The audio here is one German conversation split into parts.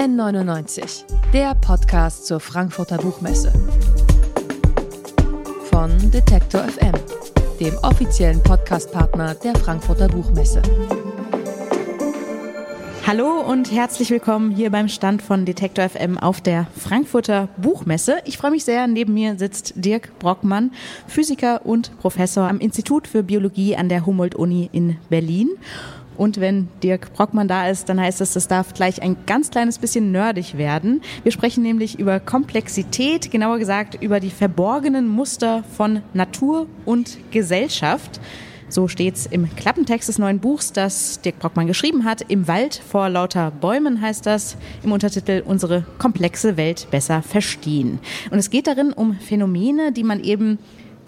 N99, der Podcast zur Frankfurter Buchmesse. Von Detektor FM, dem offiziellen Podcastpartner der Frankfurter Buchmesse. Hallo und herzlich willkommen hier beim Stand von Detektor FM auf der Frankfurter Buchmesse. Ich freue mich sehr, neben mir sitzt Dirk Brockmann, Physiker und Professor am Institut für Biologie an der Humboldt-Uni in Berlin. Und wenn Dirk Brockmann da ist, dann heißt es, das darf gleich ein ganz kleines bisschen nerdig werden. Wir sprechen nämlich über Komplexität, genauer gesagt über die verborgenen Muster von Natur und Gesellschaft. So steht's im Klappentext des neuen Buchs, das Dirk Brockmann geschrieben hat. Im Wald vor lauter Bäumen heißt das im Untertitel Unsere komplexe Welt besser verstehen. Und es geht darin um Phänomene, die man eben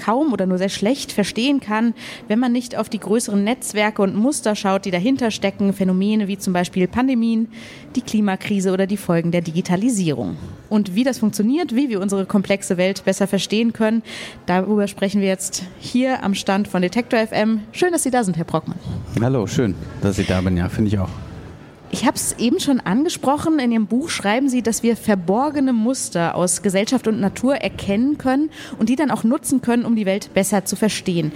kaum oder nur sehr schlecht verstehen kann, wenn man nicht auf die größeren Netzwerke und Muster schaut, die dahinter stecken, Phänomene wie zum Beispiel Pandemien, die Klimakrise oder die Folgen der Digitalisierung. Und wie das funktioniert, wie wir unsere komplexe Welt besser verstehen können, darüber sprechen wir jetzt hier am Stand von Detektor FM. Schön, dass Sie da sind, Herr Brockmann. Hallo, schön, dass Sie da sind, ja, finde ich auch. Ich habe es eben schon angesprochen. In Ihrem Buch schreiben Sie, dass wir verborgene Muster aus Gesellschaft und Natur erkennen können und die dann auch nutzen können, um die Welt besser zu verstehen.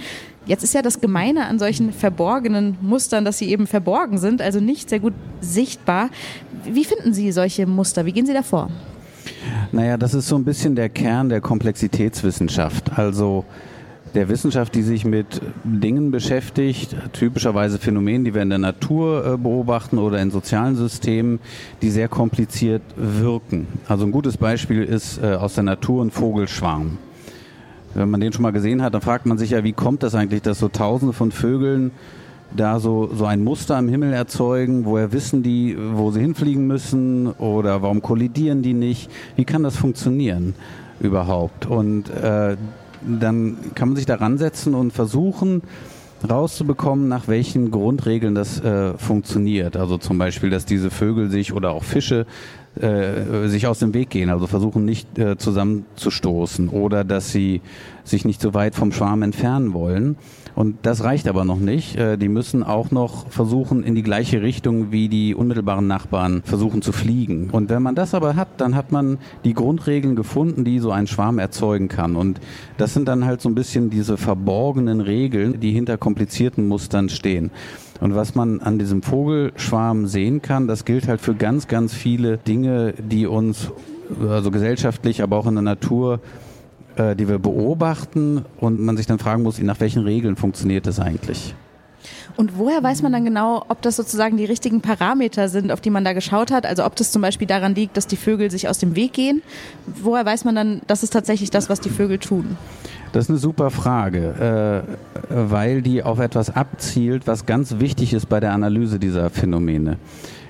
Jetzt ist ja das Gemeine an solchen verborgenen Mustern, dass sie eben verborgen sind, also nicht sehr gut sichtbar. Wie finden Sie solche Muster? Wie gehen Sie davor? Naja, das ist so ein bisschen der Kern der Komplexitätswissenschaft. Also der Wissenschaft, die sich mit Dingen beschäftigt, typischerweise Phänomenen, die wir in der Natur äh, beobachten oder in sozialen Systemen, die sehr kompliziert wirken. Also ein gutes Beispiel ist äh, aus der Natur ein Vogelschwarm. Wenn man den schon mal gesehen hat, dann fragt man sich ja, wie kommt das eigentlich, dass so Tausende von Vögeln da so, so ein Muster am Himmel erzeugen, woher wissen die, wo sie hinfliegen müssen oder warum kollidieren die nicht? Wie kann das funktionieren überhaupt? Und äh, dann kann man sich da ransetzen und versuchen, rauszubekommen, nach welchen Grundregeln das äh, funktioniert. Also zum Beispiel, dass diese Vögel sich oder auch Fische äh, sich aus dem Weg gehen, also versuchen nicht äh, zusammenzustoßen oder dass sie sich nicht so weit vom Schwarm entfernen wollen. Und das reicht aber noch nicht. Äh, die müssen auch noch versuchen, in die gleiche Richtung wie die unmittelbaren Nachbarn versuchen zu fliegen. Und wenn man das aber hat, dann hat man die Grundregeln gefunden, die so ein Schwarm erzeugen kann. Und das sind dann halt so ein bisschen diese verborgenen Regeln, die hinter komplizierten Mustern stehen. Und was man an diesem Vogelschwarm sehen kann, das gilt halt für ganz, ganz viele Dinge, die uns also gesellschaftlich, aber auch in der Natur äh, die wir beobachten und man sich dann fragen muss, nach welchen Regeln funktioniert das eigentlich? Und woher weiß man dann genau, ob das sozusagen die richtigen Parameter sind, auf die man da geschaut hat? Also ob das zum Beispiel daran liegt, dass die Vögel sich aus dem Weg gehen? Woher weiß man dann, das ist tatsächlich das, was die Vögel tun? Das ist eine super Frage, äh, weil die auf etwas abzielt, was ganz wichtig ist bei der Analyse dieser Phänomene.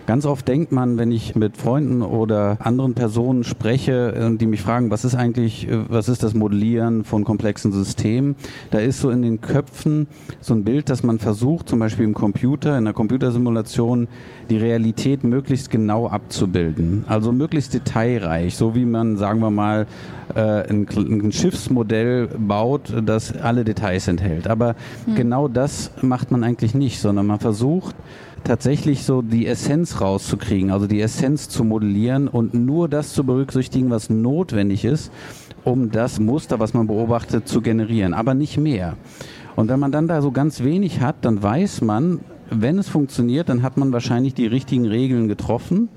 Ganz oft denkt man, wenn ich mit Freunden oder anderen Personen spreche, äh, die mich fragen, was ist eigentlich, äh, was ist das Modellieren von komplexen Systemen? Da ist so in den Köpfen so ein Bild, dass man versucht, zum Beispiel im Computer, in einer Computersimulation, die Realität möglichst genau abzubilden. Also möglichst detailreich, so wie man, sagen wir mal, äh, ein, ein Schiffsmodell baut, das alle Details enthält. Aber hm. genau das macht man eigentlich nicht, sondern man versucht, tatsächlich so die Essenz rauszukriegen, also die Essenz zu modellieren und nur das zu berücksichtigen, was notwendig ist, um das Muster, was man beobachtet, zu generieren, aber nicht mehr. Und wenn man dann da so ganz wenig hat, dann weiß man, wenn es funktioniert, dann hat man wahrscheinlich die richtigen Regeln getroffen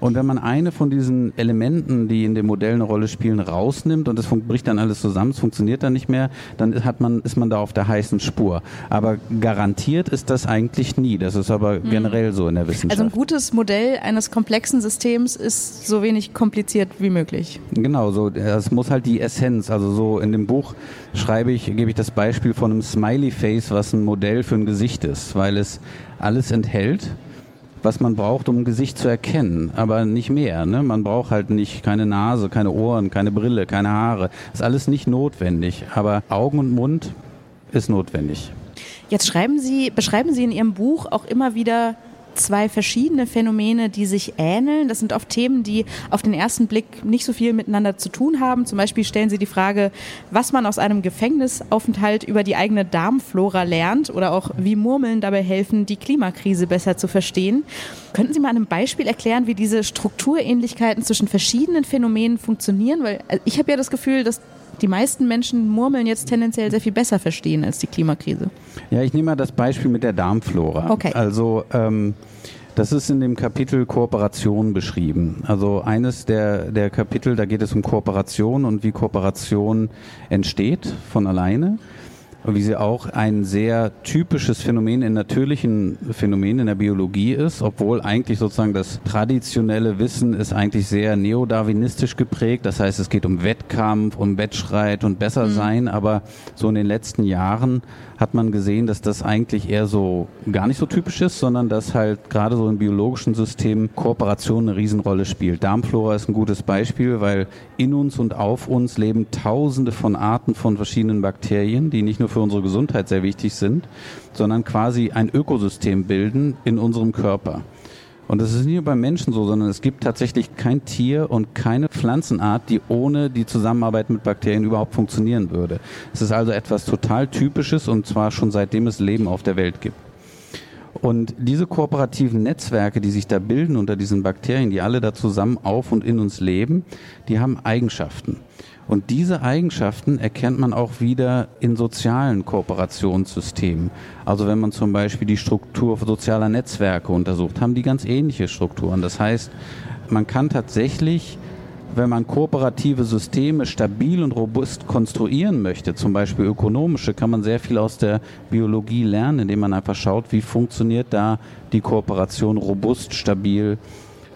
und wenn man eine von diesen Elementen, die in dem Modell eine Rolle spielen, rausnimmt und es bricht dann alles zusammen, es funktioniert dann nicht mehr, dann hat man, ist man da auf der heißen Spur. Aber garantiert ist das eigentlich nie. Das ist aber mhm. generell so in der Wissenschaft. Also ein gutes Modell eines komplexen Systems ist so wenig kompliziert wie möglich. Genau, so es muss halt die Essenz, also so in dem Buch schreibe ich, gebe ich das Beispiel von einem Smiley Face, was ein Modell für ein Gesicht ist, weil es alles enthält was man braucht, um ein Gesicht zu erkennen, aber nicht mehr. Ne? Man braucht halt nicht keine Nase, keine Ohren, keine Brille, keine Haare. Ist alles nicht notwendig, aber Augen und Mund ist notwendig. Jetzt schreiben Sie, beschreiben Sie in Ihrem Buch auch immer wieder zwei verschiedene Phänomene, die sich ähneln. Das sind oft Themen, die auf den ersten Blick nicht so viel miteinander zu tun haben. Zum Beispiel stellen Sie die Frage, was man aus einem Gefängnisaufenthalt über die eigene Darmflora lernt oder auch wie Murmeln dabei helfen, die Klimakrise besser zu verstehen. Könnten Sie mal an einem Beispiel erklären, wie diese Strukturähnlichkeiten zwischen verschiedenen Phänomenen funktionieren? Weil äh, ich habe ja das Gefühl, dass die meisten Menschen Murmeln jetzt tendenziell sehr viel besser verstehen als die Klimakrise. Ja, ich nehme mal das Beispiel mit der Darmflora. Okay. Also ähm, das ist in dem Kapitel Kooperation beschrieben. Also eines der, der Kapitel, da geht es um Kooperation und wie Kooperation entsteht von alleine wie sie auch ein sehr typisches Phänomen in natürlichen Phänomenen in der Biologie ist, obwohl eigentlich sozusagen das traditionelle Wissen ist eigentlich sehr neodarwinistisch geprägt. Das heißt, es geht um Wettkampf, um Wettstreit und Bessersein, mhm. aber so in den letzten Jahren hat man gesehen, dass das eigentlich eher so gar nicht so typisch ist, sondern dass halt gerade so in biologischen Systemen Kooperation eine Riesenrolle spielt. Darmflora ist ein gutes Beispiel, weil in uns und auf uns leben tausende von Arten von verschiedenen Bakterien, die nicht nur für unsere Gesundheit sehr wichtig sind, sondern quasi ein Ökosystem bilden in unserem Körper. Und das ist nicht nur beim Menschen so, sondern es gibt tatsächlich kein Tier und keine Pflanzenart, die ohne die Zusammenarbeit mit Bakterien überhaupt funktionieren würde. Es ist also etwas total Typisches und zwar schon seitdem es Leben auf der Welt gibt. Und diese kooperativen Netzwerke, die sich da bilden unter diesen Bakterien, die alle da zusammen auf und in uns leben, die haben Eigenschaften. Und diese Eigenschaften erkennt man auch wieder in sozialen Kooperationssystemen. Also wenn man zum Beispiel die Struktur sozialer Netzwerke untersucht, haben die ganz ähnliche Strukturen. Das heißt, man kann tatsächlich, wenn man kooperative Systeme stabil und robust konstruieren möchte, zum Beispiel ökonomische, kann man sehr viel aus der Biologie lernen, indem man einfach schaut, wie funktioniert da die Kooperation robust, stabil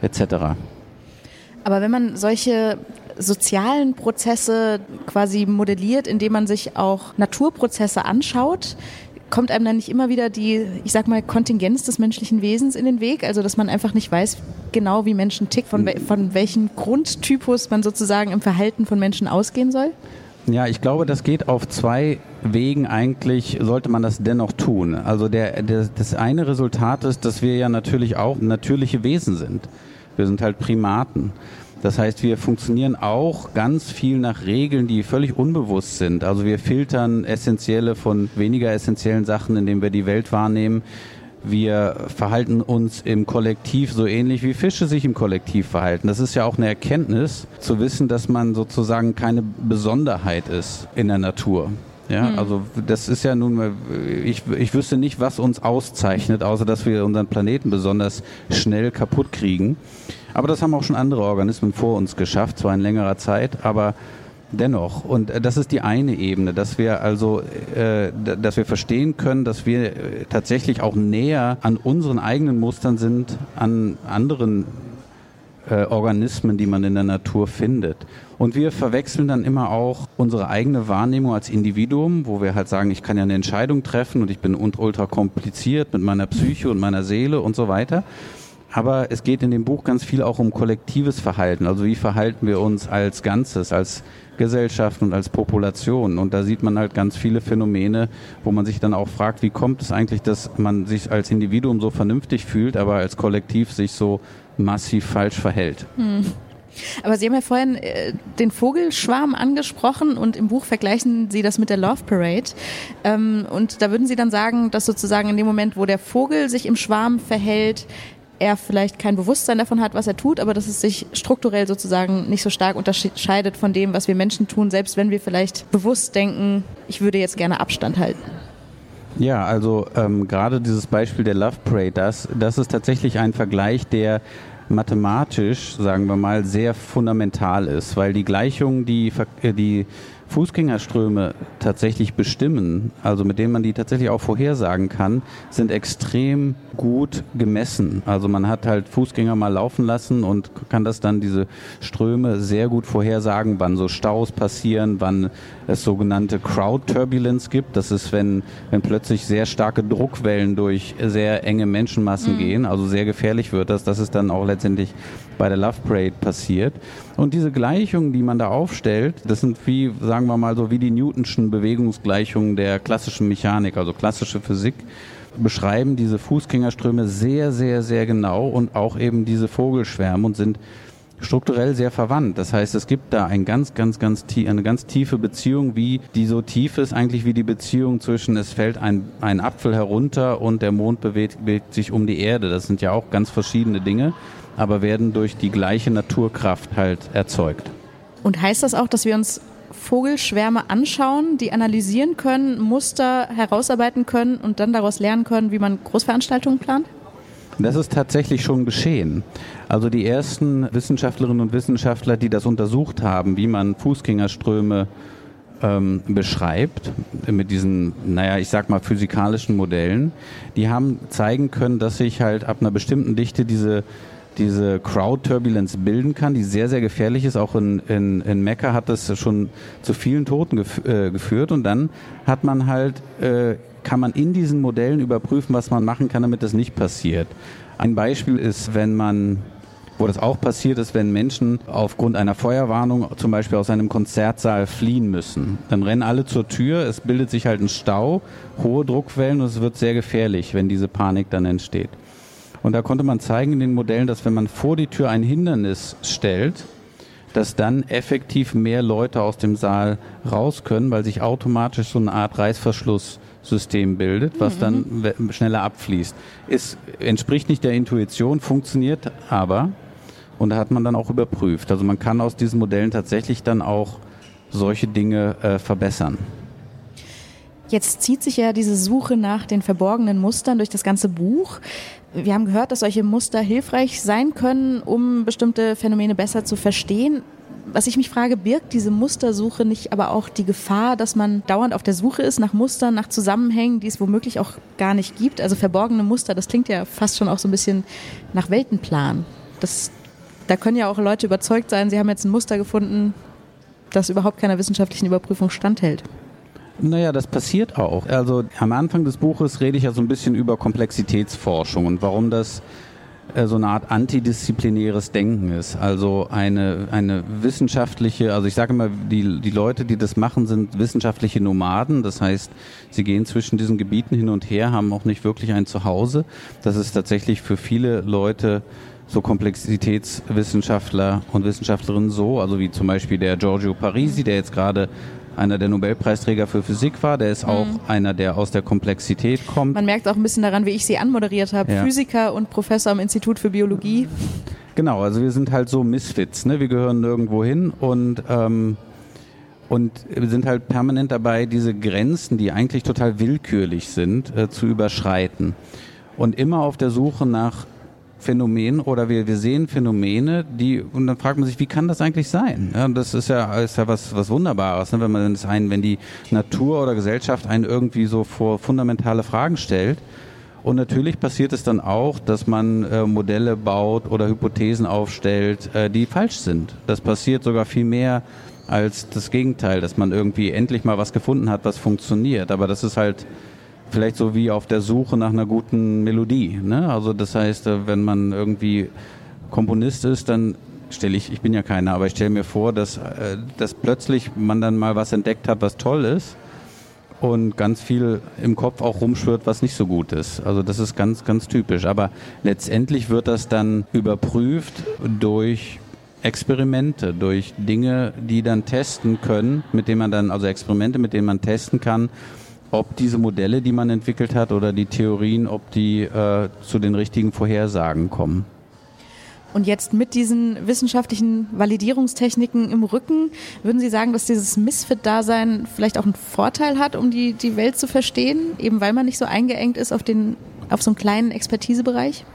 etc. Aber wenn man solche sozialen Prozesse quasi modelliert, indem man sich auch Naturprozesse anschaut, kommt einem dann nicht immer wieder die, ich sag mal, Kontingenz des menschlichen Wesens in den Weg? Also, dass man einfach nicht weiß genau, wie Menschen ticken, von, von welchem Grundtypus man sozusagen im Verhalten von Menschen ausgehen soll? Ja, ich glaube, das geht auf zwei Wegen eigentlich, sollte man das dennoch tun. Also der, der, das eine Resultat ist, dass wir ja natürlich auch natürliche Wesen sind. Wir sind halt Primaten. Das heißt, wir funktionieren auch ganz viel nach Regeln, die völlig unbewusst sind. Also wir filtern essentielle von weniger essentiellen Sachen, indem wir die Welt wahrnehmen. Wir verhalten uns im Kollektiv so ähnlich wie Fische sich im Kollektiv verhalten. Das ist ja auch eine Erkenntnis, zu wissen, dass man sozusagen keine Besonderheit ist in der Natur. Ja, mhm. also das ist ja nun, ich, ich wüsste nicht, was uns auszeichnet, außer dass wir unseren Planeten besonders schnell kaputt kriegen. Aber das haben auch schon andere Organismen vor uns geschafft, zwar in längerer Zeit, aber dennoch. Und äh, das ist die eine Ebene, dass wir also, äh, dass wir verstehen können, dass wir äh, tatsächlich auch näher an unseren eigenen Mustern sind, an anderen äh, Organismen, die man in der Natur findet. Und wir verwechseln dann immer auch unsere eigene Wahrnehmung als Individuum, wo wir halt sagen, ich kann ja eine Entscheidung treffen und ich bin ultra kompliziert mit meiner Psyche und meiner Seele und so weiter. Aber es geht in dem Buch ganz viel auch um kollektives Verhalten. Also wie verhalten wir uns als Ganzes, als Gesellschaft und als Population. Und da sieht man halt ganz viele Phänomene, wo man sich dann auch fragt, wie kommt es eigentlich, dass man sich als Individuum so vernünftig fühlt, aber als Kollektiv sich so massiv falsch verhält. Hm. Aber Sie haben ja vorhin äh, den Vogelschwarm angesprochen und im Buch vergleichen Sie das mit der Love Parade. Ähm, und da würden Sie dann sagen, dass sozusagen in dem Moment, wo der Vogel sich im Schwarm verhält, er vielleicht kein Bewusstsein davon hat, was er tut, aber dass es sich strukturell sozusagen nicht so stark unterscheidet von dem, was wir Menschen tun, selbst wenn wir vielleicht bewusst denken, ich würde jetzt gerne Abstand halten. Ja, also ähm, gerade dieses Beispiel der Love Parade, das, das ist tatsächlich ein Vergleich, der mathematisch, sagen wir mal, sehr fundamental ist, weil die Gleichungen, die, äh, die Fußgängerströme tatsächlich bestimmen, also mit denen man die tatsächlich auch vorhersagen kann, sind extrem gut gemessen. Also man hat halt Fußgänger mal laufen lassen und kann das dann diese Ströme sehr gut vorhersagen, wann so Staus passieren, wann es sogenannte Crowd Turbulence gibt. Das ist, wenn, wenn plötzlich sehr starke Druckwellen durch sehr enge Menschenmassen mhm. gehen, also sehr gefährlich wird das. Das ist dann auch letztendlich bei der Love Parade passiert. Und diese Gleichungen, die man da aufstellt, das sind wie, sagen wir mal so, wie die Newtonschen Bewegungsgleichungen der klassischen Mechanik, also klassische Physik. beschreiben diese Fußgängerströme sehr, sehr, sehr genau und auch eben diese Vogelschwärme und sind strukturell sehr verwandt. Das heißt, es gibt da ein ganz, ganz, ganz eine ganz tiefe Beziehung, wie die so tief ist eigentlich wie die Beziehung zwischen es fällt ein, ein Apfel herunter und der Mond bewegt, bewegt sich um die Erde. Das sind ja auch ganz verschiedene Dinge, aber werden durch die gleiche Naturkraft halt erzeugt. Und heißt das auch, dass wir uns Vogelschwärme anschauen, die analysieren können, Muster herausarbeiten können und dann daraus lernen können, wie man Großveranstaltungen plant? Das ist tatsächlich schon geschehen. Also die ersten Wissenschaftlerinnen und Wissenschaftler, die das untersucht haben, wie man Fußgängerströme ähm, beschreibt, mit diesen, naja, ich sag mal physikalischen Modellen, die haben zeigen können, dass sich halt ab einer bestimmten Dichte diese diese Crowd-Turbulence bilden kann, die sehr, sehr gefährlich ist. Auch in, in, in Mekka hat das schon zu vielen Toten gef äh, geführt. Und dann hat man halt äh, kann man in diesen Modellen überprüfen, was man machen kann, damit das nicht passiert. Ein Beispiel ist, wenn man wo das auch passiert ist, wenn Menschen aufgrund einer Feuerwarnung zum Beispiel aus einem Konzertsaal fliehen müssen. Dann rennen alle zur Tür, es bildet sich halt ein Stau, hohe Druckwellen und es wird sehr gefährlich, wenn diese Panik dann entsteht. Und da konnte man zeigen in den Modellen, dass wenn man vor die Tür ein Hindernis stellt, dass dann effektiv mehr Leute aus dem Saal raus können, weil sich automatisch so eine Art Reißverschluss System bildet, was mhm. dann schneller abfließt. Es entspricht nicht der Intuition, funktioniert aber und da hat man dann auch überprüft. Also man kann aus diesen Modellen tatsächlich dann auch solche Dinge äh, verbessern. Jetzt zieht sich ja diese Suche nach den verborgenen Mustern durch das ganze Buch. Wir haben gehört, dass solche Muster hilfreich sein können, um bestimmte Phänomene besser zu verstehen was ich mich frage, birgt diese Mustersuche nicht aber auch die Gefahr, dass man dauernd auf der Suche ist nach Mustern, nach Zusammenhängen, die es womöglich auch gar nicht gibt? Also verborgene Muster, das klingt ja fast schon auch so ein bisschen nach Weltenplan. Das, da können ja auch Leute überzeugt sein, sie haben jetzt ein Muster gefunden, das überhaupt keiner wissenschaftlichen Überprüfung standhält. Naja, das passiert auch. Also am Anfang des Buches rede ich ja so ein bisschen über Komplexitätsforschung und warum das äh, so eine Art antidisziplinäres Denken ist. Also eine, eine wissenschaftliche, also ich sage immer, die, die Leute, die das machen, sind wissenschaftliche Nomaden. Das heißt, sie gehen zwischen diesen Gebieten hin und her, haben auch nicht wirklich ein Zuhause. Das ist tatsächlich für viele Leute so Komplexitätswissenschaftler und Wissenschaftlerinnen so, also wie zum Beispiel der Giorgio Parisi, der jetzt gerade einer der Nobelpreisträger für Physik war. Der ist mhm. auch einer, der aus der Komplexität kommt. Man merkt auch ein bisschen daran, wie ich sie anmoderiert habe. Ja. Physiker und Professor am Institut für Biologie. Genau, also wir sind halt so Misfits. Ne? Wir gehören nirgendwo hin und ähm, und wir sind halt permanent dabei, diese Grenzen, die eigentlich total willkürlich sind, äh, zu überschreiten. Und immer auf der Suche nach Phänomen oder wir, wir sehen Phänomene, die und dann fragt man sich, wie kann das eigentlich sein? Ja, das ist ja, ist ja was, was Wunderbares, ne? wenn man das ein, wenn die Natur oder Gesellschaft einen irgendwie so vor fundamentale Fragen stellt. Und natürlich passiert es dann auch, dass man äh, Modelle baut oder Hypothesen aufstellt, äh, die falsch sind. Das passiert sogar viel mehr als das Gegenteil, dass man irgendwie endlich mal was gefunden hat, was funktioniert. Aber das ist halt vielleicht so wie auf der Suche nach einer guten Melodie. Ne? Also das heißt, äh, wenn man irgendwie Komponist ist, dann stelle ich, ich bin ja keiner, aber ich stelle mir vor, dass, äh, dass plötzlich man dann mal was entdeckt hat, was toll ist und ganz viel im Kopf auch rumschwirrt, was nicht so gut ist. Also das ist ganz, ganz typisch. Aber letztendlich wird das dann überprüft durch Experimente, durch Dinge, die dann testen können, mit denen man dann, also Experimente, mit denen man testen kann, ob diese Modelle, die man entwickelt hat oder die Theorien, ob die äh, zu den richtigen Vorhersagen kommen. Und jetzt mit diesen wissenschaftlichen Validierungstechniken im Rücken, würden Sie sagen, dass dieses Misfit-Dasein vielleicht auch einen Vorteil hat, um die, die Welt zu verstehen, eben weil man nicht so eingeengt ist auf, den, auf so einen kleinen Expertisebereich?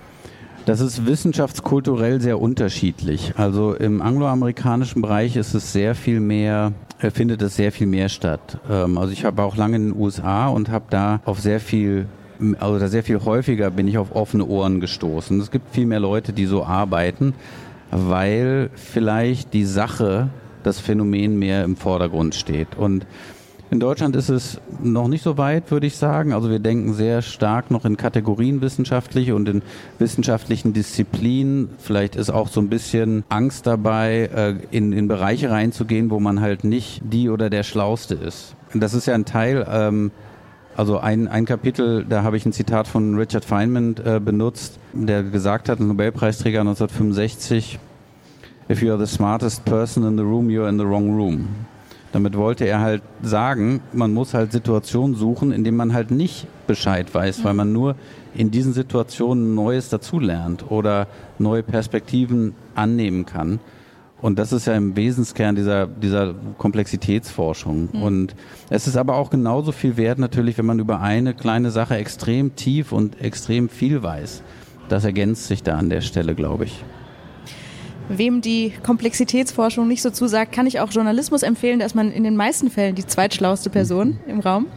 Das ist wissenschaftskulturell sehr unterschiedlich. Also im angloamerikanischen Bereich ist es sehr viel mehr findet es sehr viel mehr statt. Ähm, also ich habe auch lange in den USA und habe da auf sehr viel also sehr viel häufiger bin ich auf offene Ohren gestoßen. Es gibt viel mehr Leute, die so arbeiten, weil vielleicht die Sache, das Phänomen mehr im Vordergrund steht. Und in Deutschland ist es noch nicht so weit, würde ich sagen. Also wir denken sehr stark noch in Kategorien wissenschaftlich und in wissenschaftlichen Disziplinen. Vielleicht ist auch so ein bisschen Angst dabei, äh, in, in Bereiche reinzugehen, wo man halt nicht die oder der Schlauste ist. Das ist ja ein Teil ähm, Also ein, ein Kapitel, da habe ich ein Zitat von Richard Feynman äh, benutzt, der gesagt hat, Nobelpreisträger 1965, If you are the smartest person in the room, you're in the wrong room. Damit wollte er halt sagen, man muss halt Situationen suchen, in denen man halt nicht Bescheid weiß, weil man nur in diesen Situationen Neues dazulernt oder neue Perspektiven annehmen kann. Und das ist ja im Wesenskern dieser, dieser Komplexitätsforschung. Mhm. Und es ist aber auch genauso viel wert natürlich, wenn man über eine kleine Sache extrem tief und extrem viel weiß. Das ergänzt sich da an der Stelle, glaube ich. Wem die Komplexitätsforschung nicht so zusagt, kann ich auch Journalismus empfehlen. Da ist man in den meisten Fällen die zweitschlauste Person im Raum.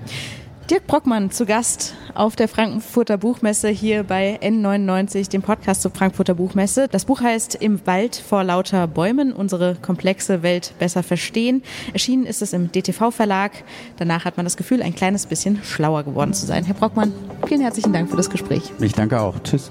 Dirk Brockmann zu Gast auf der Frankfurter Buchmesse hier bei N99, dem Podcast zur Frankfurter Buchmesse. Das Buch heißt Im Wald vor lauter Bäumen, unsere komplexe Welt besser verstehen. Erschienen ist es im DTV Verlag. Danach hat man das Gefühl, ein kleines bisschen schlauer geworden zu sein. Herr Brockmann, vielen herzlichen Dank für das Gespräch. Ich danke auch. Tschüss.